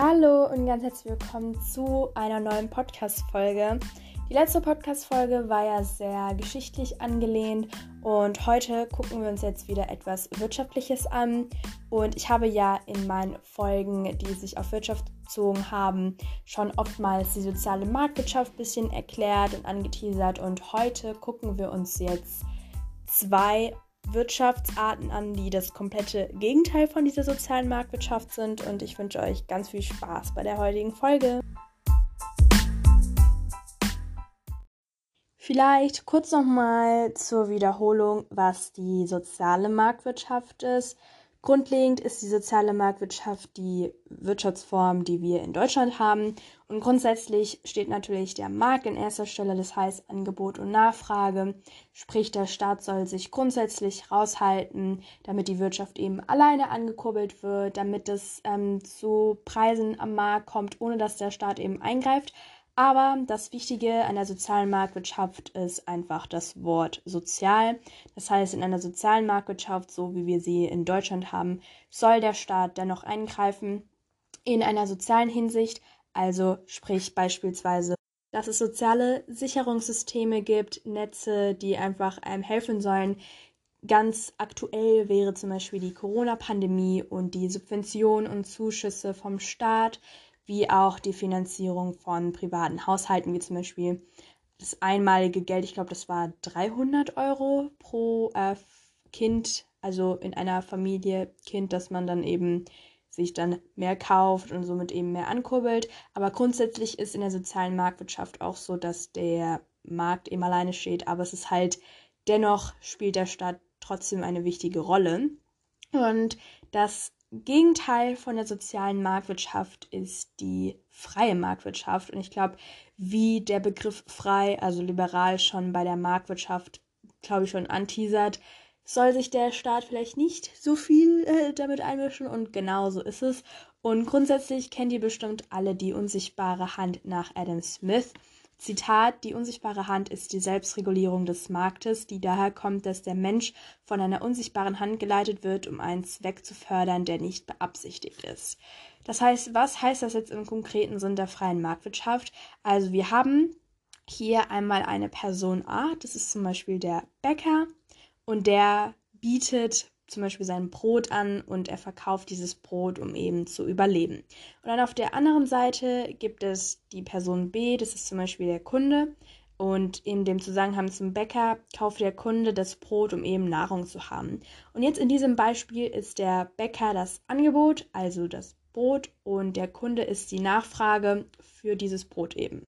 Hallo und ganz herzlich willkommen zu einer neuen Podcast-Folge. Die letzte Podcast-Folge war ja sehr geschichtlich angelehnt und heute gucken wir uns jetzt wieder etwas Wirtschaftliches an. Und ich habe ja in meinen Folgen, die sich auf Wirtschaft bezogen haben, schon oftmals die soziale Marktwirtschaft ein bisschen erklärt und angeteasert. Und heute gucken wir uns jetzt zwei Wirtschaftsarten an, die das komplette Gegenteil von dieser sozialen Marktwirtschaft sind. Und ich wünsche euch ganz viel Spaß bei der heutigen Folge. Vielleicht kurz nochmal zur Wiederholung, was die soziale Marktwirtschaft ist. Grundlegend ist die soziale Marktwirtschaft die Wirtschaftsform, die wir in Deutschland haben. Und grundsätzlich steht natürlich der Markt in erster Stelle, das heißt Angebot und Nachfrage. Sprich, der Staat soll sich grundsätzlich raushalten, damit die Wirtschaft eben alleine angekurbelt wird, damit es ähm, zu Preisen am Markt kommt, ohne dass der Staat eben eingreift. Aber das Wichtige an der sozialen Marktwirtschaft ist einfach das Wort sozial. Das heißt, in einer sozialen Marktwirtschaft, so wie wir sie in Deutschland haben, soll der Staat dennoch eingreifen in einer sozialen Hinsicht. Also sprich beispielsweise, dass es soziale Sicherungssysteme gibt, Netze, die einfach einem helfen sollen. Ganz aktuell wäre zum Beispiel die Corona-Pandemie und die Subventionen und Zuschüsse vom Staat wie auch die Finanzierung von privaten Haushalten, wie zum Beispiel das einmalige Geld, ich glaube, das war 300 Euro pro äh, Kind, also in einer Familie Kind, dass man dann eben sich dann mehr kauft und somit eben mehr ankurbelt. Aber grundsätzlich ist in der sozialen Marktwirtschaft auch so, dass der Markt eben alleine steht, aber es ist halt dennoch spielt der Staat trotzdem eine wichtige Rolle. Und das Gegenteil von der sozialen Marktwirtschaft ist die freie Marktwirtschaft. Und ich glaube, wie der Begriff frei, also liberal, schon bei der Marktwirtschaft, glaube ich, schon anteasert, soll sich der Staat vielleicht nicht so viel äh, damit einmischen. Und genau so ist es. Und grundsätzlich kennt ihr bestimmt alle die unsichtbare Hand nach Adam Smith. Zitat, die unsichtbare Hand ist die Selbstregulierung des Marktes, die daher kommt, dass der Mensch von einer unsichtbaren Hand geleitet wird, um einen Zweck zu fördern, der nicht beabsichtigt ist. Das heißt, was heißt das jetzt im konkreten Sinn der freien Marktwirtschaft? Also wir haben hier einmal eine Person A, das ist zum Beispiel der Bäcker, und der bietet zum Beispiel sein Brot an und er verkauft dieses Brot, um eben zu überleben. Und dann auf der anderen Seite gibt es die Person B, das ist zum Beispiel der Kunde. Und in dem Zusammenhang zum Bäcker kauft der Kunde das Brot, um eben Nahrung zu haben. Und jetzt in diesem Beispiel ist der Bäcker das Angebot, also das Brot, und der Kunde ist die Nachfrage für dieses Brot eben.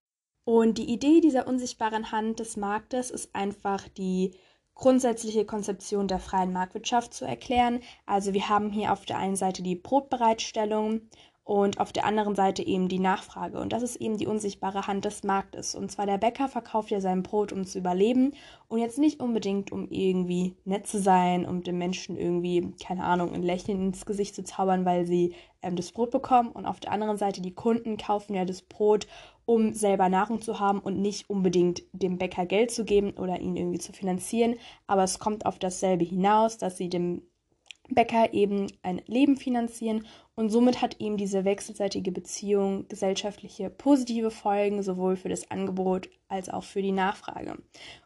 Und die Idee dieser unsichtbaren Hand des Marktes ist einfach die grundsätzliche Konzeption der freien Marktwirtschaft zu erklären. Also wir haben hier auf der einen Seite die Brotbereitstellung und auf der anderen Seite eben die Nachfrage. Und das ist eben die unsichtbare Hand des Marktes. Und zwar der Bäcker verkauft ja sein Brot, um zu überleben und jetzt nicht unbedingt, um irgendwie nett zu sein, um den Menschen irgendwie, keine Ahnung, ein Lächeln ins Gesicht zu zaubern, weil sie ähm, das Brot bekommen. Und auf der anderen Seite die Kunden kaufen ja das Brot, um selber Nahrung zu haben und nicht unbedingt dem Bäcker Geld zu geben oder ihn irgendwie zu finanzieren. Aber es kommt auf dasselbe hinaus, dass sie dem Bäcker eben ein Leben finanzieren und somit hat eben diese wechselseitige Beziehung gesellschaftliche positive Folgen sowohl für das Angebot als auch für die Nachfrage.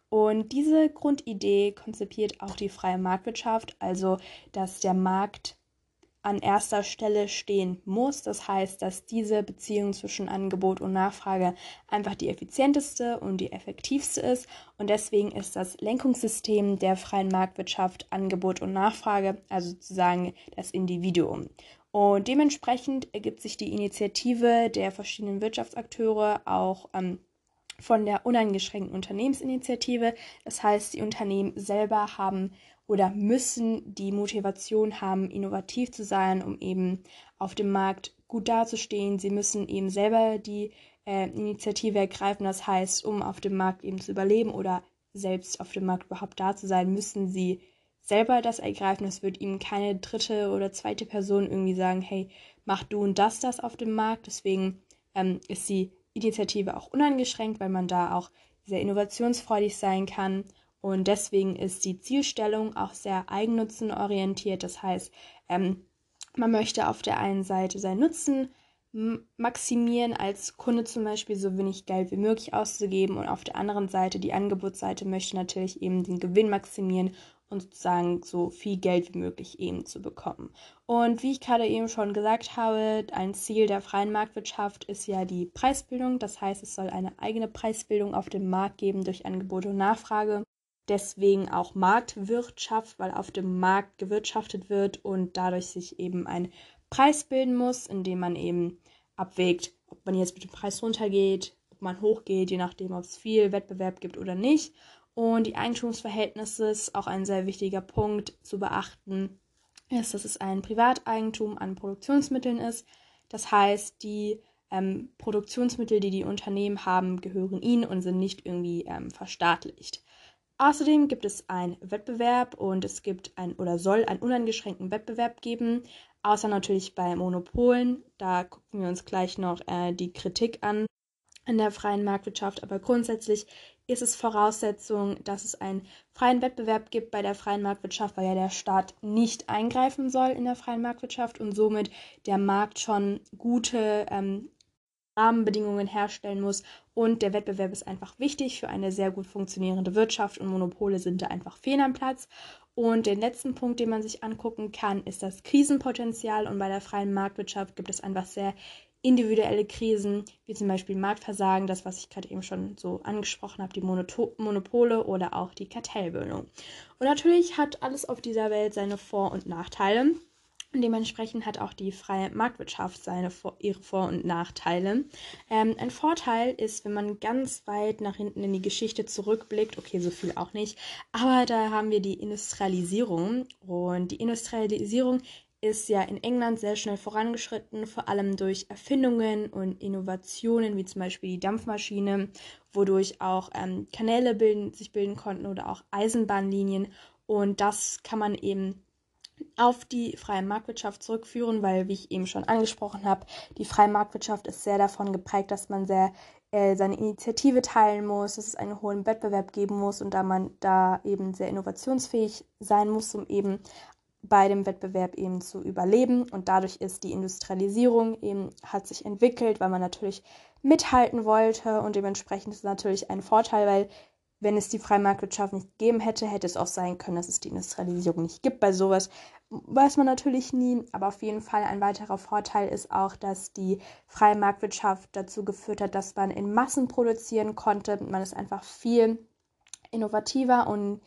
Und diese Grundidee konzipiert auch die freie Marktwirtschaft, also dass der Markt an erster Stelle stehen muss. Das heißt, dass diese Beziehung zwischen Angebot und Nachfrage einfach die effizienteste und die effektivste ist. Und deswegen ist das Lenkungssystem der freien Marktwirtschaft Angebot und Nachfrage, also sozusagen das Individuum. Und dementsprechend ergibt sich die Initiative der verschiedenen Wirtschaftsakteure auch ähm, von der uneingeschränkten Unternehmensinitiative. Das heißt, die Unternehmen selber haben oder müssen die Motivation haben, innovativ zu sein, um eben auf dem Markt gut dazustehen. Sie müssen eben selber die äh, Initiative ergreifen. Das heißt, um auf dem Markt eben zu überleben oder selbst auf dem Markt überhaupt da zu sein, müssen sie selber das ergreifen. Es wird ihnen keine dritte oder zweite Person irgendwie sagen, hey, mach du und das das auf dem Markt. Deswegen ähm, ist die Initiative auch uneingeschränkt, weil man da auch sehr innovationsfreudig sein kann und deswegen ist die Zielstellung auch sehr eigennutzenorientiert. Das heißt, ähm, man möchte auf der einen Seite seinen Nutzen maximieren, als Kunde zum Beispiel so wenig Geld wie möglich auszugeben und auf der anderen Seite, die Angebotsseite möchte natürlich eben den Gewinn maximieren und sozusagen so viel Geld wie möglich eben zu bekommen. Und wie ich gerade eben schon gesagt habe, ein Ziel der freien Marktwirtschaft ist ja die Preisbildung. Das heißt, es soll eine eigene Preisbildung auf dem Markt geben durch Angebot und Nachfrage. Deswegen auch Marktwirtschaft, weil auf dem Markt gewirtschaftet wird und dadurch sich eben ein Preis bilden muss, indem man eben abwägt, ob man jetzt mit dem Preis runtergeht, ob man hochgeht, je nachdem, ob es viel Wettbewerb gibt oder nicht. Und die Eigentumsverhältnisse ist auch ein sehr wichtiger Punkt zu beachten, ist, dass es ein Privateigentum an Produktionsmitteln ist. Das heißt, die ähm, Produktionsmittel, die die Unternehmen haben, gehören ihnen und sind nicht irgendwie ähm, verstaatlicht. Außerdem gibt es einen Wettbewerb und es gibt ein oder soll einen uneingeschränkten Wettbewerb geben, außer natürlich bei Monopolen. Da gucken wir uns gleich noch äh, die Kritik an in der freien Marktwirtschaft, aber grundsätzlich ist es Voraussetzung, dass es einen freien Wettbewerb gibt bei der freien Marktwirtschaft, weil ja der Staat nicht eingreifen soll in der freien Marktwirtschaft und somit der Markt schon gute ähm, Rahmenbedingungen herstellen muss. Und der Wettbewerb ist einfach wichtig für eine sehr gut funktionierende Wirtschaft und Monopole sind da einfach fehl am Platz. Und den letzten Punkt, den man sich angucken kann, ist das Krisenpotenzial. Und bei der freien Marktwirtschaft gibt es einfach sehr individuelle Krisen, wie zum Beispiel Marktversagen, das, was ich gerade eben schon so angesprochen habe, die Monoto Monopole oder auch die Kartellbildung. Und natürlich hat alles auf dieser Welt seine Vor- und Nachteile. Und dementsprechend hat auch die freie Marktwirtschaft seine ihre Vor- und Nachteile. Ähm, ein Vorteil ist, wenn man ganz weit nach hinten in die Geschichte zurückblickt, okay, so viel auch nicht, aber da haben wir die Industrialisierung. Und die Industrialisierung ist ja in England sehr schnell vorangeschritten, vor allem durch Erfindungen und Innovationen, wie zum Beispiel die Dampfmaschine, wodurch auch ähm, Kanäle bilden, sich bilden konnten oder auch Eisenbahnlinien. Und das kann man eben auf die freie Marktwirtschaft zurückführen, weil, wie ich eben schon angesprochen habe, die freie Marktwirtschaft ist sehr davon geprägt, dass man sehr äh, seine Initiative teilen muss, dass es einen hohen Wettbewerb geben muss und da man da eben sehr innovationsfähig sein muss, um eben bei dem Wettbewerb eben zu überleben. Und dadurch ist die Industrialisierung eben, hat sich entwickelt, weil man natürlich mithalten wollte und dementsprechend ist es natürlich ein Vorteil, weil wenn es die freie Marktwirtschaft nicht gegeben hätte, hätte es auch sein können, dass es die Industrialisierung nicht gibt. Bei sowas weiß man natürlich nie, aber auf jeden Fall ein weiterer Vorteil ist auch, dass die freie Marktwirtschaft dazu geführt hat, dass man in Massen produzieren konnte. Man ist einfach viel innovativer und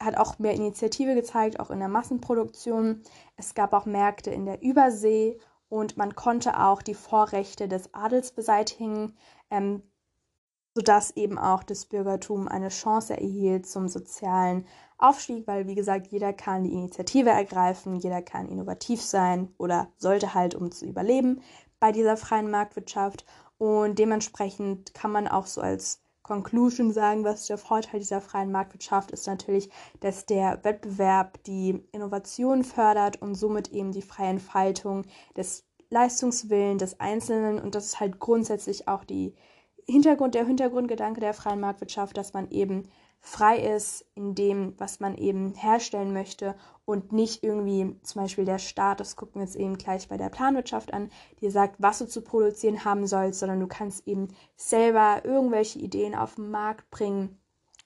hat auch mehr Initiative gezeigt, auch in der Massenproduktion. Es gab auch Märkte in der Übersee und man konnte auch die Vorrechte des Adels beseitigen. Ähm, sodass eben auch das Bürgertum eine Chance erhielt zum sozialen Aufstieg, weil wie gesagt, jeder kann die Initiative ergreifen, jeder kann innovativ sein oder sollte halt, um zu überleben bei dieser freien Marktwirtschaft. Und dementsprechend kann man auch so als Conclusion sagen, was der Vorteil dieser freien Marktwirtschaft ist natürlich, dass der Wettbewerb die Innovation fördert und somit eben die freie Entfaltung des Leistungswillen des Einzelnen und das ist halt grundsätzlich auch die Hintergrund, der Hintergrundgedanke der freien Marktwirtschaft, dass man eben frei ist in dem, was man eben herstellen möchte und nicht irgendwie zum Beispiel der Staat, das gucken wir jetzt eben gleich bei der Planwirtschaft an, dir sagt, was du zu produzieren haben sollst, sondern du kannst eben selber irgendwelche Ideen auf den Markt bringen.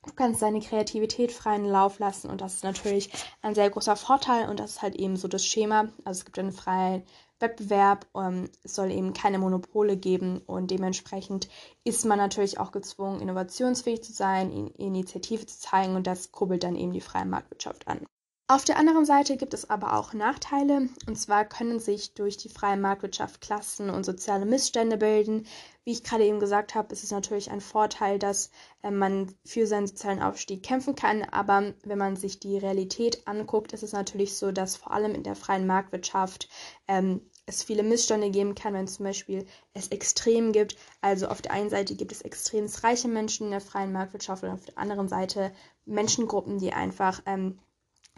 Du kannst deine Kreativität freien Lauf lassen und das ist natürlich ein sehr großer Vorteil und das ist halt eben so das Schema. Also es gibt einen freien Wettbewerb. Ähm, es soll eben keine Monopole geben und dementsprechend ist man natürlich auch gezwungen, innovationsfähig zu sein, Initiative zu zeigen und das kurbelt dann eben die freie Marktwirtschaft an. Auf der anderen Seite gibt es aber auch Nachteile, und zwar können sich durch die freie Marktwirtschaft Klassen und soziale Missstände bilden. Wie ich gerade eben gesagt habe, ist es natürlich ein Vorteil, dass äh, man für seinen sozialen Aufstieg kämpfen kann, aber wenn man sich die Realität anguckt, ist es natürlich so, dass vor allem in der freien Marktwirtschaft ähm, es viele Missstände geben kann, wenn zum Beispiel es Extrem gibt. Also auf der einen Seite gibt es extrem reiche Menschen in der freien Marktwirtschaft und auf der anderen Seite Menschengruppen, die einfach ähm,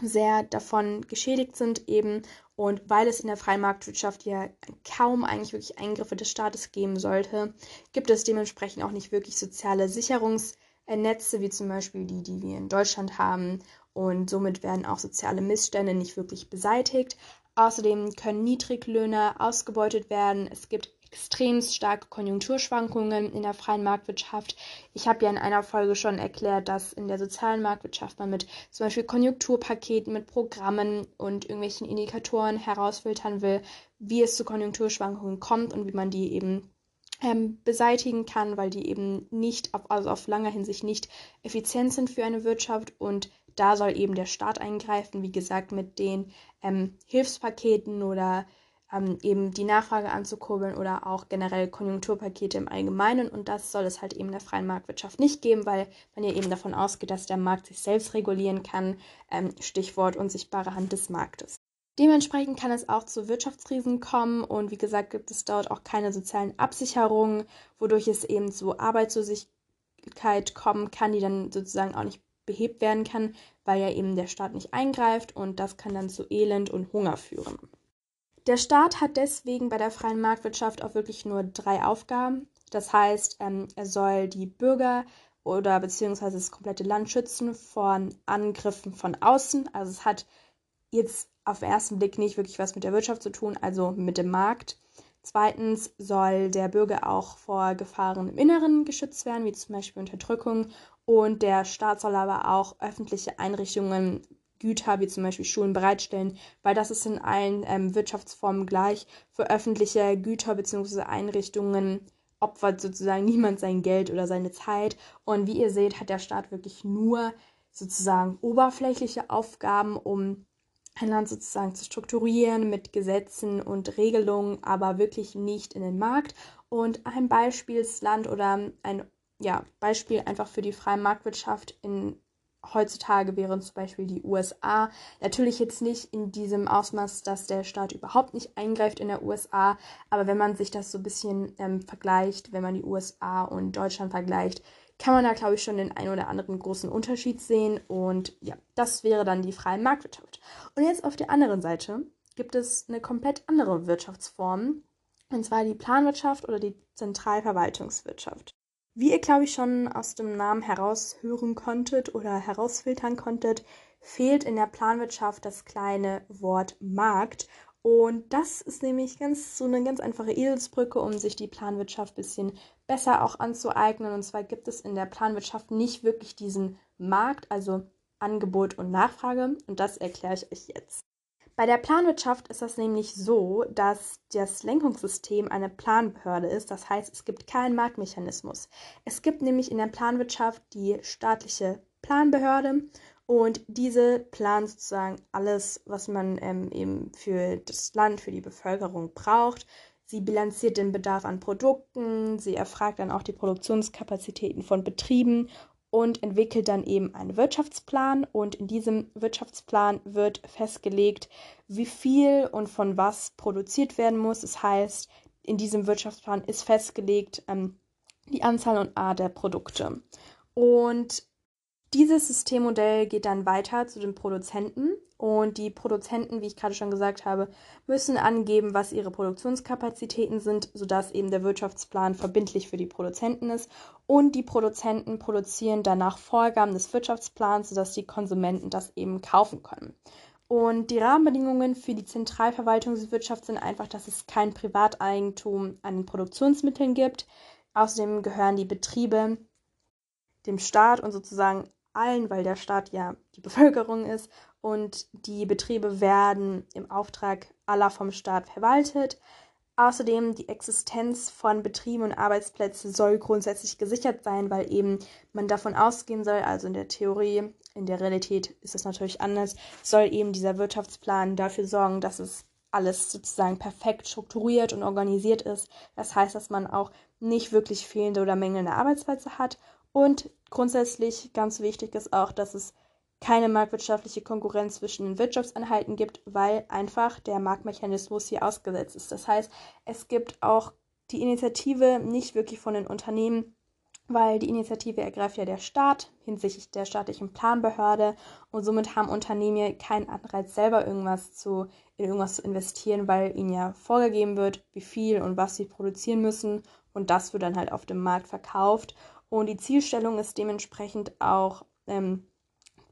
sehr davon geschädigt sind eben und weil es in der freien Marktwirtschaft ja kaum eigentlich wirklich Eingriffe des Staates geben sollte, gibt es dementsprechend auch nicht wirklich soziale Sicherungsnetze wie zum Beispiel die, die wir in Deutschland haben und somit werden auch soziale Missstände nicht wirklich beseitigt. Außerdem können Niedriglöhne ausgebeutet werden. Es gibt extrem starke Konjunkturschwankungen in der freien Marktwirtschaft. Ich habe ja in einer Folge schon erklärt, dass in der sozialen Marktwirtschaft man mit zum Beispiel Konjunkturpaketen, mit Programmen und irgendwelchen Indikatoren herausfiltern will, wie es zu Konjunkturschwankungen kommt und wie man die eben ähm, beseitigen kann, weil die eben nicht, auf, also auf langer Hinsicht nicht effizient sind für eine Wirtschaft und da soll eben der Staat eingreifen, wie gesagt, mit den ähm, Hilfspaketen oder ähm, eben die Nachfrage anzukurbeln oder auch generell Konjunkturpakete im Allgemeinen. Und das soll es halt eben der freien Marktwirtschaft nicht geben, weil man ja eben davon ausgeht, dass der Markt sich selbst regulieren kann. Ähm, Stichwort unsichtbare Hand des Marktes. Dementsprechend kann es auch zu Wirtschaftskrisen kommen und wie gesagt gibt es dort auch keine sozialen Absicherungen, wodurch es eben zu Arbeitslosigkeit kommen kann, die dann sozusagen auch nicht behebt werden kann, weil ja eben der Staat nicht eingreift und das kann dann zu Elend und Hunger führen. Der Staat hat deswegen bei der freien Marktwirtschaft auch wirklich nur drei Aufgaben. Das heißt, ähm, er soll die Bürger oder beziehungsweise das komplette Land schützen von Angriffen von außen. Also es hat jetzt auf den ersten Blick nicht wirklich was mit der Wirtschaft zu tun, also mit dem Markt. Zweitens soll der Bürger auch vor Gefahren im Inneren geschützt werden, wie zum Beispiel Unterdrückung. Und der Staat soll aber auch öffentliche Einrichtungen Güter wie zum Beispiel Schulen bereitstellen, weil das ist in allen ähm, Wirtschaftsformen gleich. Für öffentliche Güter bzw. Einrichtungen opfert sozusagen niemand sein Geld oder seine Zeit. Und wie ihr seht, hat der Staat wirklich nur sozusagen oberflächliche Aufgaben, um ein Land sozusagen zu strukturieren mit Gesetzen und Regelungen, aber wirklich nicht in den Markt. Und ein Beispielsland oder ein ja, Beispiel einfach für die freie Marktwirtschaft in heutzutage wären zum Beispiel die USA. Natürlich jetzt nicht in diesem Ausmaß, dass der Staat überhaupt nicht eingreift in der USA, aber wenn man sich das so ein bisschen ähm, vergleicht, wenn man die USA und Deutschland vergleicht, kann man da, glaube ich, schon den einen oder anderen großen Unterschied sehen. Und ja, das wäre dann die freie Marktwirtschaft. Und jetzt auf der anderen Seite gibt es eine komplett andere Wirtschaftsform, und zwar die Planwirtschaft oder die Zentralverwaltungswirtschaft. Wie ihr, glaube ich, schon aus dem Namen heraushören konntet oder herausfiltern konntet, fehlt in der Planwirtschaft das kleine Wort Markt. Und das ist nämlich ganz so eine ganz einfache Eselsbrücke, um sich die Planwirtschaft ein bisschen besser auch anzueignen. Und zwar gibt es in der Planwirtschaft nicht wirklich diesen Markt, also Angebot und Nachfrage. Und das erkläre ich euch jetzt. Bei der Planwirtschaft ist das nämlich so, dass das Lenkungssystem eine Planbehörde ist. Das heißt, es gibt keinen Marktmechanismus. Es gibt nämlich in der Planwirtschaft die staatliche Planbehörde und diese plant sozusagen alles, was man ähm, eben für das Land, für die Bevölkerung braucht. Sie bilanziert den Bedarf an Produkten, sie erfragt dann auch die Produktionskapazitäten von Betrieben und entwickelt dann eben einen Wirtschaftsplan und in diesem Wirtschaftsplan wird festgelegt, wie viel und von was produziert werden muss. Das heißt, in diesem Wirtschaftsplan ist festgelegt ähm, die Anzahl und Art der Produkte. Und dieses Systemmodell geht dann weiter zu den Produzenten und die Produzenten, wie ich gerade schon gesagt habe, müssen angeben, was ihre Produktionskapazitäten sind, sodass eben der Wirtschaftsplan verbindlich für die Produzenten ist. Und die Produzenten produzieren danach Vorgaben des Wirtschaftsplans, sodass die Konsumenten das eben kaufen können. Und die Rahmenbedingungen für die Zentralverwaltungswirtschaft sind einfach, dass es kein Privateigentum an Produktionsmitteln gibt. Außerdem gehören die Betriebe dem Staat und sozusagen allen, weil der Staat ja die Bevölkerung ist und die Betriebe werden im Auftrag aller vom Staat verwaltet. Außerdem die Existenz von Betrieben und Arbeitsplätzen soll grundsätzlich gesichert sein, weil eben man davon ausgehen soll, also in der Theorie, in der Realität ist es natürlich anders, soll eben dieser Wirtschaftsplan dafür sorgen, dass es alles sozusagen perfekt strukturiert und organisiert ist. Das heißt, dass man auch nicht wirklich fehlende oder mangelnde Arbeitsplätze hat und grundsätzlich ganz wichtig ist auch, dass es keine marktwirtschaftliche Konkurrenz zwischen den Wirtschaftseinheiten gibt, weil einfach der Marktmechanismus hier ausgesetzt ist. Das heißt, es gibt auch die Initiative nicht wirklich von den Unternehmen, weil die Initiative ergreift ja der Staat hinsichtlich der staatlichen Planbehörde und somit haben Unternehmen ja keinen Anreiz, selber irgendwas zu, in irgendwas zu investieren, weil ihnen ja vorgegeben wird, wie viel und was sie produzieren müssen und das wird dann halt auf dem Markt verkauft und die Zielstellung ist dementsprechend auch ähm,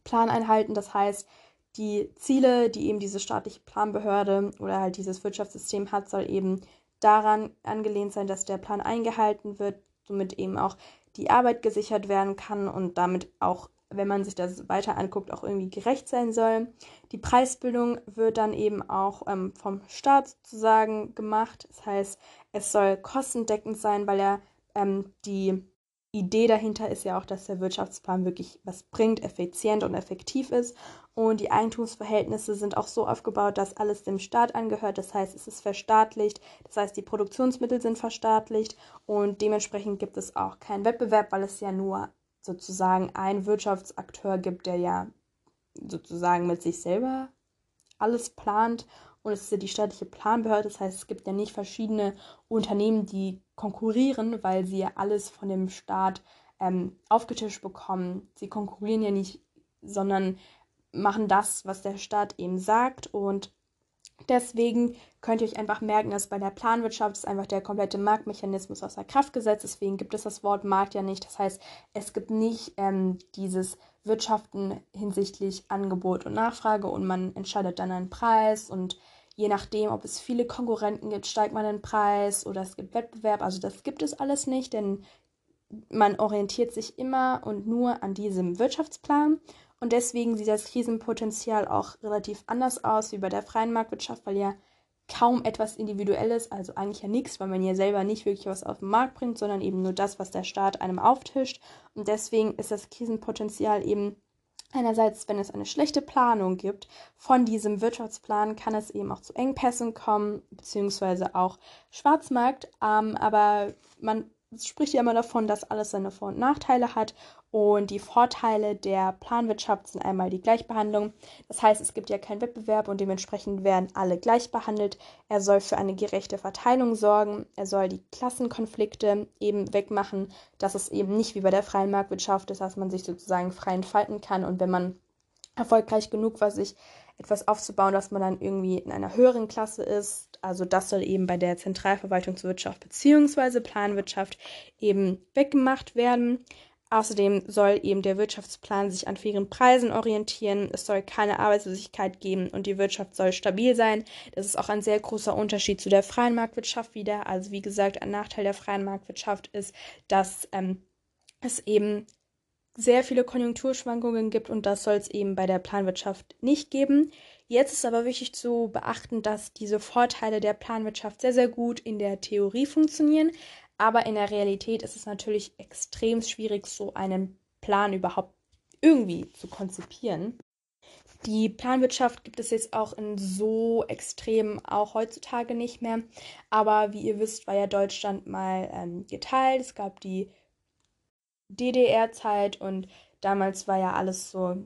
Planeinhalten. Das heißt, die Ziele, die eben diese staatliche Planbehörde oder halt dieses Wirtschaftssystem hat, soll eben daran angelehnt sein, dass der Plan eingehalten wird, somit eben auch die Arbeit gesichert werden kann und damit auch, wenn man sich das weiter anguckt, auch irgendwie gerecht sein soll. Die Preisbildung wird dann eben auch ähm, vom Staat sozusagen gemacht. Das heißt, es soll kostendeckend sein, weil er ähm, die Idee dahinter ist ja auch, dass der Wirtschaftsplan wirklich was bringt, effizient und effektiv ist. Und die Eigentumsverhältnisse sind auch so aufgebaut, dass alles dem Staat angehört. Das heißt, es ist verstaatlicht. Das heißt, die Produktionsmittel sind verstaatlicht. Und dementsprechend gibt es auch keinen Wettbewerb, weil es ja nur sozusagen einen Wirtschaftsakteur gibt, der ja sozusagen mit sich selber alles plant und es ist ja die staatliche Planbehörde. Das heißt, es gibt ja nicht verschiedene Unternehmen, die konkurrieren, weil sie ja alles von dem Staat ähm, aufgetischt bekommen. Sie konkurrieren ja nicht, sondern machen das, was der Staat eben sagt. Und deswegen könnt ihr euch einfach merken, dass bei der Planwirtschaft ist einfach der komplette Marktmechanismus außer Kraft gesetzt. Deswegen gibt es das Wort Markt ja nicht. Das heißt, es gibt nicht ähm, dieses Wirtschaften hinsichtlich Angebot und Nachfrage und man entscheidet dann einen Preis und je nachdem, ob es viele Konkurrenten gibt, steigt man den Preis oder es gibt Wettbewerb. Also das gibt es alles nicht, denn man orientiert sich immer und nur an diesem Wirtschaftsplan. Und deswegen sieht das Krisenpotenzial auch relativ anders aus wie bei der freien Marktwirtschaft, weil ja kaum etwas Individuelles, also eigentlich ja nichts, weil man ja selber nicht wirklich was auf den Markt bringt, sondern eben nur das, was der Staat einem auftischt. Und deswegen ist das Krisenpotenzial eben Einerseits, wenn es eine schlechte Planung gibt von diesem Wirtschaftsplan, kann es eben auch zu Engpässen kommen, beziehungsweise auch Schwarzmarkt. Ähm, aber man spricht ja immer davon, dass alles seine Vor- und Nachteile hat. Und die Vorteile der Planwirtschaft sind einmal die Gleichbehandlung. Das heißt, es gibt ja keinen Wettbewerb und dementsprechend werden alle gleich behandelt. Er soll für eine gerechte Verteilung sorgen. Er soll die Klassenkonflikte eben wegmachen, dass es eben nicht wie bei der freien Marktwirtschaft ist, dass man sich sozusagen frei entfalten kann. Und wenn man erfolgreich genug war, sich etwas aufzubauen, dass man dann irgendwie in einer höheren Klasse ist. Also das soll eben bei der Zentralverwaltungswirtschaft bzw. Planwirtschaft eben weggemacht werden. Außerdem soll eben der Wirtschaftsplan sich an fairen Preisen orientieren. Es soll keine Arbeitslosigkeit geben und die Wirtschaft soll stabil sein. Das ist auch ein sehr großer Unterschied zu der freien Marktwirtschaft wieder. Also wie gesagt, ein Nachteil der freien Marktwirtschaft ist, dass ähm, es eben sehr viele Konjunkturschwankungen gibt und das soll es eben bei der Planwirtschaft nicht geben. Jetzt ist aber wichtig zu beachten, dass diese Vorteile der Planwirtschaft sehr, sehr gut in der Theorie funktionieren, aber in der Realität ist es natürlich extrem schwierig, so einen Plan überhaupt irgendwie zu konzipieren. Die Planwirtschaft gibt es jetzt auch in so extrem auch heutzutage nicht mehr. Aber wie ihr wisst, war ja Deutschland mal ähm, geteilt. Es gab die DDR-Zeit und damals war ja alles so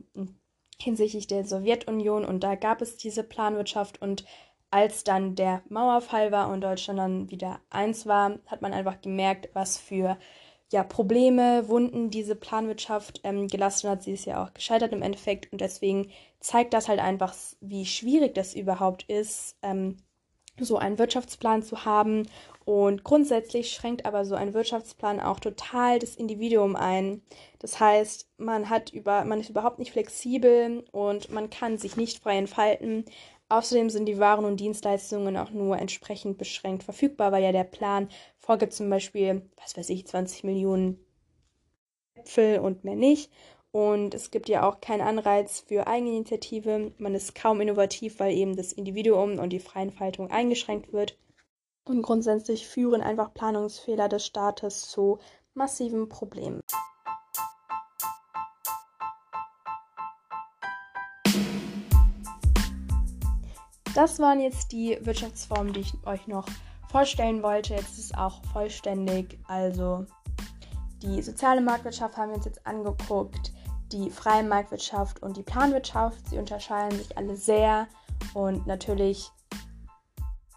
hinsichtlich der Sowjetunion und da gab es diese Planwirtschaft und als dann der Mauerfall war und Deutschland dann wieder eins war, hat man einfach gemerkt, was für ja, Probleme, Wunden diese Planwirtschaft ähm, gelassen hat. Sie ist ja auch gescheitert im Endeffekt und deswegen zeigt das halt einfach, wie schwierig das überhaupt ist, ähm, so einen Wirtschaftsplan zu haben. Und grundsätzlich schränkt aber so ein Wirtschaftsplan auch total das Individuum ein. Das heißt, man hat über, man ist überhaupt nicht flexibel und man kann sich nicht frei entfalten. Außerdem sind die Waren und Dienstleistungen auch nur entsprechend beschränkt verfügbar, weil ja der Plan vorgibt zum Beispiel, was weiß ich, 20 Millionen Äpfel und mehr nicht. Und es gibt ja auch keinen Anreiz für Eigeninitiative. Man ist kaum innovativ, weil eben das Individuum und die Freientfaltung eingeschränkt wird. Und grundsätzlich führen einfach Planungsfehler des Staates zu massiven Problemen. Das waren jetzt die Wirtschaftsformen, die ich euch noch vorstellen wollte. Jetzt ist es auch vollständig. Also die soziale Marktwirtschaft haben wir uns jetzt angeguckt, die freie Marktwirtschaft und die Planwirtschaft. Sie unterscheiden sich alle sehr und natürlich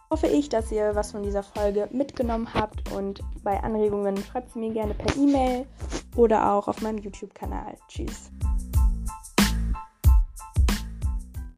hoffe ich, dass ihr was von dieser Folge mitgenommen habt und bei Anregungen schreibt sie mir gerne per E-Mail oder auch auf meinem YouTube-Kanal. Tschüss.